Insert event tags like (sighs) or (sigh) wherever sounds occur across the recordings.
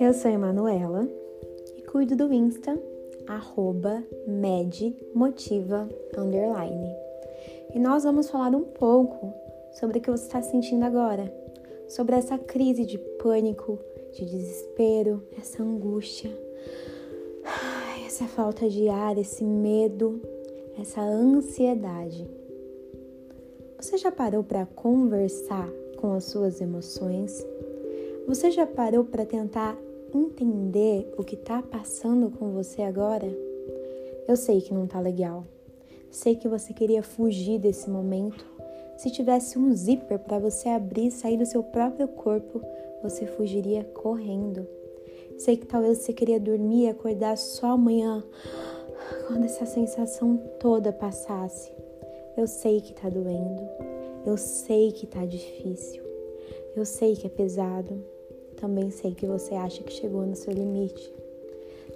Eu sou a Emanuela e cuido do Insta, arroba medmotiva, underline. E nós vamos falar um pouco sobre o que você está sentindo agora, sobre essa crise de pânico, de desespero, essa angústia, (sighs) essa falta de ar, esse medo, essa ansiedade. Você já parou para conversar com as suas emoções? Você já parou para tentar entender o que está passando com você agora? Eu sei que não tá legal. Sei que você queria fugir desse momento. Se tivesse um zíper para você abrir e sair do seu próprio corpo, você fugiria correndo. Sei que talvez você queria dormir e acordar só amanhã, quando essa sensação toda passasse. Eu sei que tá doendo. Eu sei que tá difícil. Eu sei que é pesado. Também sei que você acha que chegou no seu limite.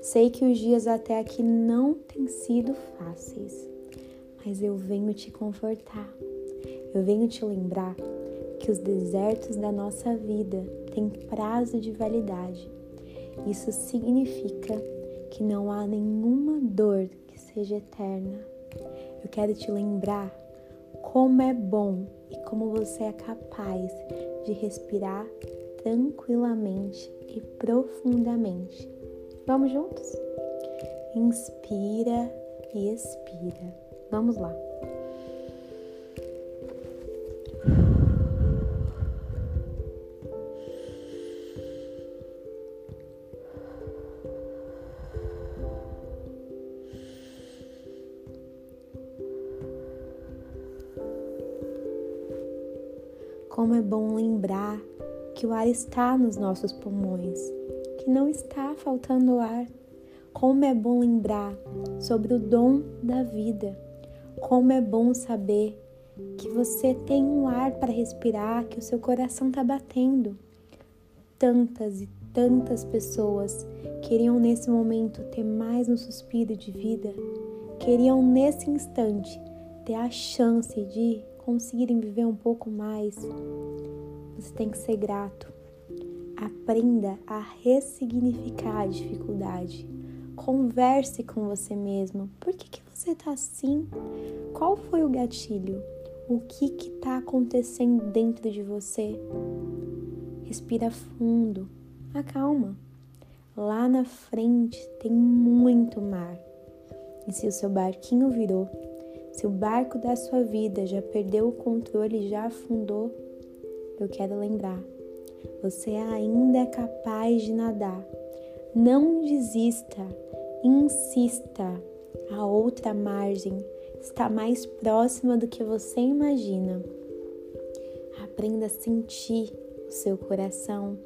Sei que os dias até aqui não têm sido fáceis, mas eu venho te confortar. Eu venho te lembrar que os desertos da nossa vida têm prazo de validade. Isso significa que não há nenhuma dor que seja eterna. Eu quero te lembrar como é bom e como você é capaz de respirar tranquilamente e profundamente. Vamos juntos? Inspira e expira. Vamos lá. Como é bom lembrar que o ar está nos nossos pulmões, que não está faltando ar. Como é bom lembrar sobre o dom da vida. Como é bom saber que você tem um ar para respirar, que o seu coração está batendo. Tantas e tantas pessoas queriam nesse momento ter mais um suspiro de vida, queriam nesse instante ter a chance de conseguirem viver um pouco mais, você tem que ser grato. Aprenda a ressignificar a dificuldade. Converse com você mesmo. Por que, que você está assim? Qual foi o gatilho? O que está acontecendo dentro de você? Respira fundo, acalma. Lá na frente tem muito mar. E se o seu barquinho virou, se o barco da sua vida já perdeu o controle e já afundou, eu quero lembrar: você ainda é capaz de nadar. Não desista, insista. A outra margem está mais próxima do que você imagina. Aprenda a sentir o seu coração.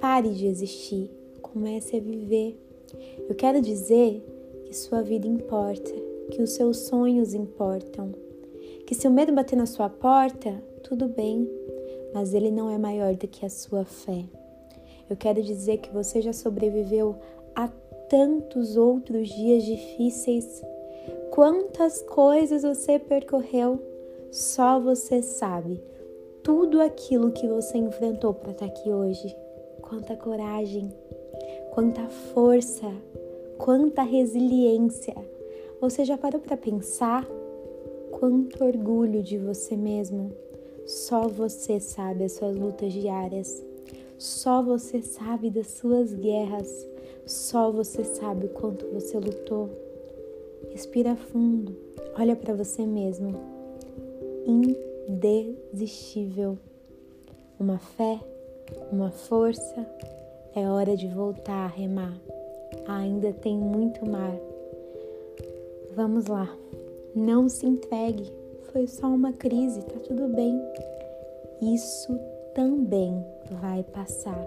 Pare de existir, comece a viver. Eu quero dizer que sua vida importa que os seus sonhos importam. Que se o medo bater na sua porta, tudo bem, mas ele não é maior do que a sua fé. Eu quero dizer que você já sobreviveu a tantos outros dias difíceis. Quantas coisas você percorreu, só você sabe. Tudo aquilo que você enfrentou para estar aqui hoje. Quanta coragem, quanta força, quanta resiliência você já parou para pensar quanto orgulho de você mesmo? Só você sabe as suas lutas diárias. Só você sabe das suas guerras. Só você sabe o quanto você lutou. Respira fundo. Olha para você mesmo. Indesistível. Uma fé, uma força. É hora de voltar a remar. Ainda tem muito mar Vamos lá. Não se entregue. Foi só uma crise, tá tudo bem. Isso também vai passar.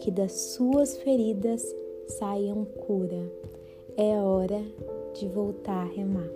Que das suas feridas saiam cura. É hora de voltar a remar.